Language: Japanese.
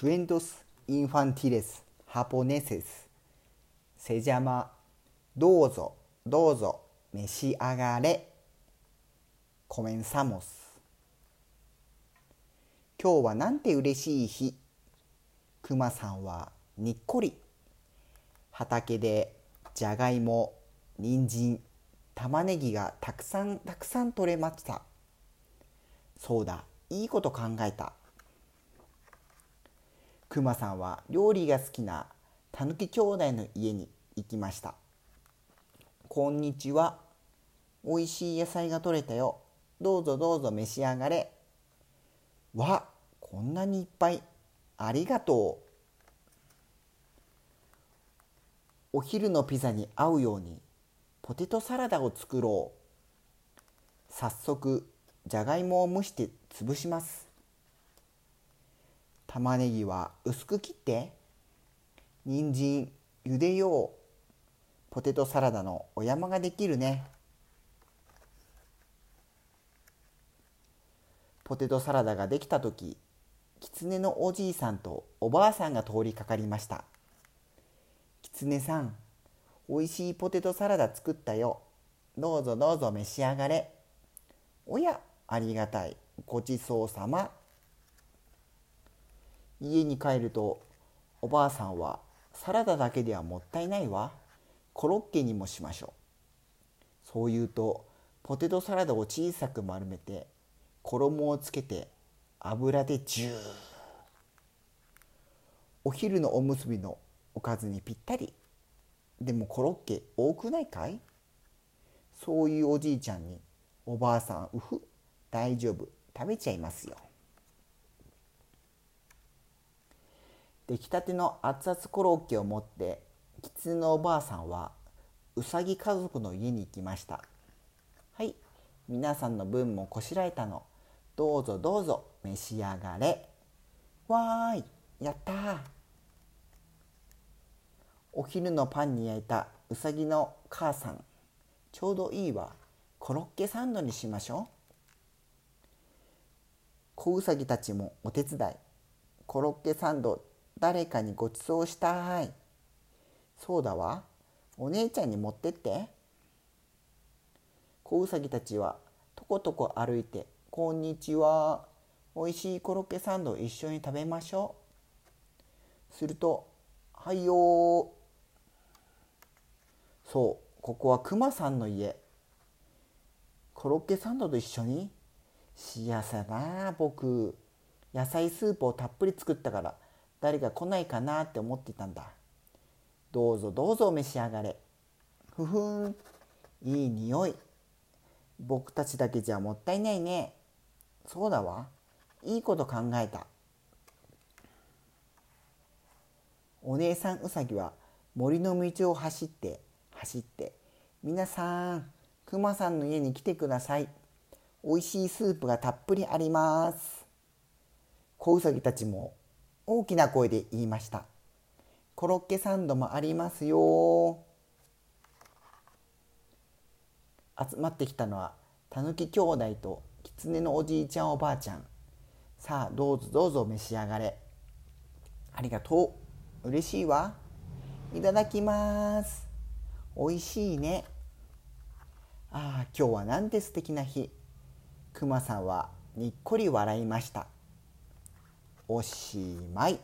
cuentos infantiles japoneses. Se llama どうぞどうぞ召し上がれ comenzamos. 今日はなんて嬉しい日?くまさんはにっこり.畑でじゃがいも人参玉ねぎがたくさんたくさん取れました。そうだいいこと考えた。くまさんは料理が好きなたぬき兄弟の家に行きましたこんにちは。おいしい野菜が取れたよ。どうぞどうぞ召し上がれ。わこんなにいっぱい。ありがとう。お昼のピザに合うようにポテトサラダを作ろう。早速じゃがいもを蒸して潰します。玉ねぎは薄く切って人参茹でようポテトサラダのお山ができるね。ポテトサラダができた時狐のおじいさんとおばあさんが通りかかりました。狐さんおいしいポテトサラダ作ったよ。どうぞどうぞ召し上がれ。おやありがたい。ごちそうさま。家に帰るとおばあさんはサラダだけではもったいないわ。コロッケにもしましょう。そう言うとポテトサラダを小さく丸めて衣をつけて油でジュー。お昼のおむすびのおかずにぴったり。でもコロッケ多くないかい？そういうおじいちゃんにおばあさんうふ大丈夫。食べちゃいますよ。出来たての熱々コロッケを持って狐のおばあさんはうさぎ家族の家に行きました。はい。皆さんの分もこしらえたの。どうぞどうぞ召し上がれ。わーい。やったお昼のパンに焼いたうさぎの母さん。ちょうどいいわ。コロッケサンドにしましょう。子うさぎたちもお手伝い。コロッケサンド誰かにごちそうしたいそうだわお姉ちゃんに持ってって子うさぎたちはとことこ歩いてこんにちは。おいしいコロッケサンドを一緒に食べましょう。すると、はいよそう、ここはクマさんの家。コロッケサンドと一緒に？幸せだな僕。野菜スープをたっぷり作ったから誰か来ないかなって思ってたんだ。どうぞどうぞ召し上がれ。ふふん、いい匂い。僕たちだけじゃもったいないね。そうだわ。いいこと考えた。お姉さんうさぎは森の道を走って走って皆さんくまさんの家に来てください。おいしいスープがたっぷりあります。子うさぎたちも大きな声で言いました。コロッケサンドもありますよ。集まってきたのはたぬき兄弟と狐のおじいちゃんおばあちゃん。さあどうぞどうぞ召し上がれ。ありがとう。嬉しいわ。いただきます。おいしいね。ああ今日はなんて素敵な日。くまさんはにっこり笑いました。おしまい。